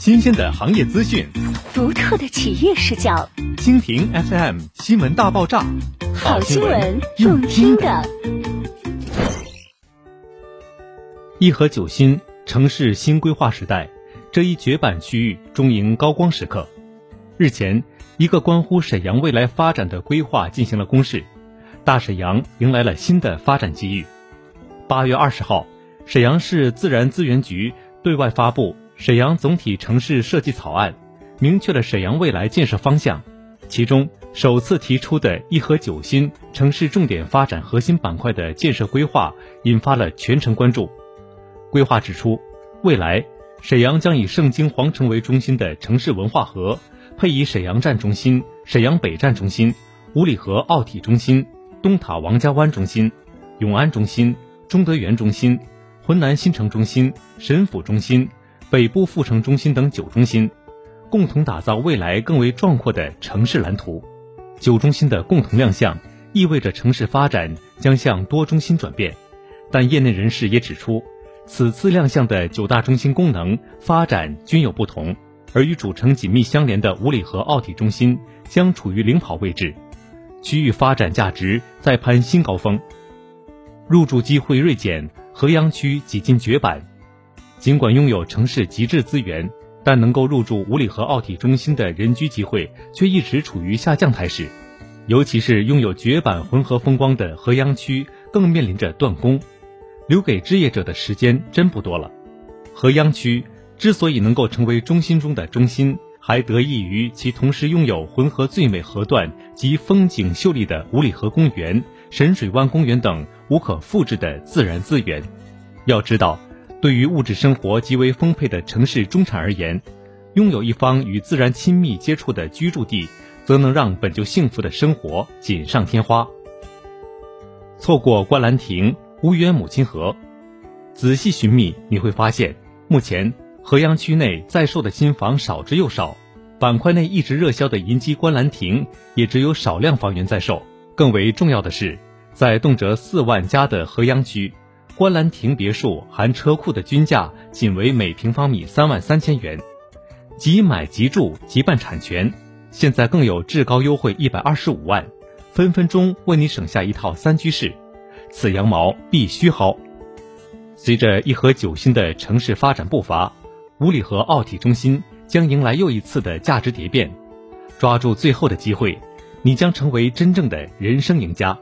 新鲜的行业资讯，独特的企业视角，蜻蜓 FM 新闻大爆炸，好新闻用听的。一和九新城市新规划时代，这一绝版区域终迎高光时刻。日前，一个关乎沈阳未来发展的规划进行了公示，大沈阳迎来了新的发展机遇。八月二十号，沈阳市自然资源局对外发布。沈阳总体城市设计草案，明确了沈阳未来建设方向。其中首次提出的一核九新城市重点发展核心板块的建设规划，引发了全城关注。规划指出，未来沈阳将以盛京皇城为中心的城市文化核，配以沈阳站中心、沈阳北站中心、五里河奥体中心、东塔王家湾中心、永安中心、中德园中心、浑南新城中心、沈府中心。北部副城中心等九中心，共同打造未来更为壮阔的城市蓝图。九中心的共同亮相，意味着城市发展将向多中心转变。但业内人士也指出，此次亮相的九大中心功能发展均有不同，而与主城紧密相连的五里河奥体中心将处于领跑位置，区域发展价值再攀新高峰。入驻机会锐减，河阳区几近绝版。尽管拥有城市极致资源，但能够入住五里河奥体中心的人居机会却一直处于下降态势。尤其是拥有绝版浑河风光的河阳区，更面临着断供，留给置业者的时间真不多了。河阳区之所以能够成为中心中的中心，还得益于其同时拥有浑河最美河段及风景秀丽的五里河公园、神水湾公园等无可复制的自然资源。要知道。对于物质生活极为丰沛的城市中产而言，拥有一方与自然亲密接触的居住地，则能让本就幸福的生活锦上添花。错过观澜亭、无缘母亲河，仔细寻觅你会发现，目前河阳区内在售的新房少之又少，板块内一直热销的银基观澜亭也只有少量房源在售。更为重要的是，在动辄四万加的河阳区。观澜亭别墅含车库的均价仅为每平方米三万三千元，即买即住即办产权，现在更有至高优惠一百二十五万，分分钟为你省下一套三居室，此羊毛必须薅。随着一河九新的城市发展步伐，五里河奥体中心将迎来又一次的价值蝶变，抓住最后的机会，你将成为真正的人生赢家。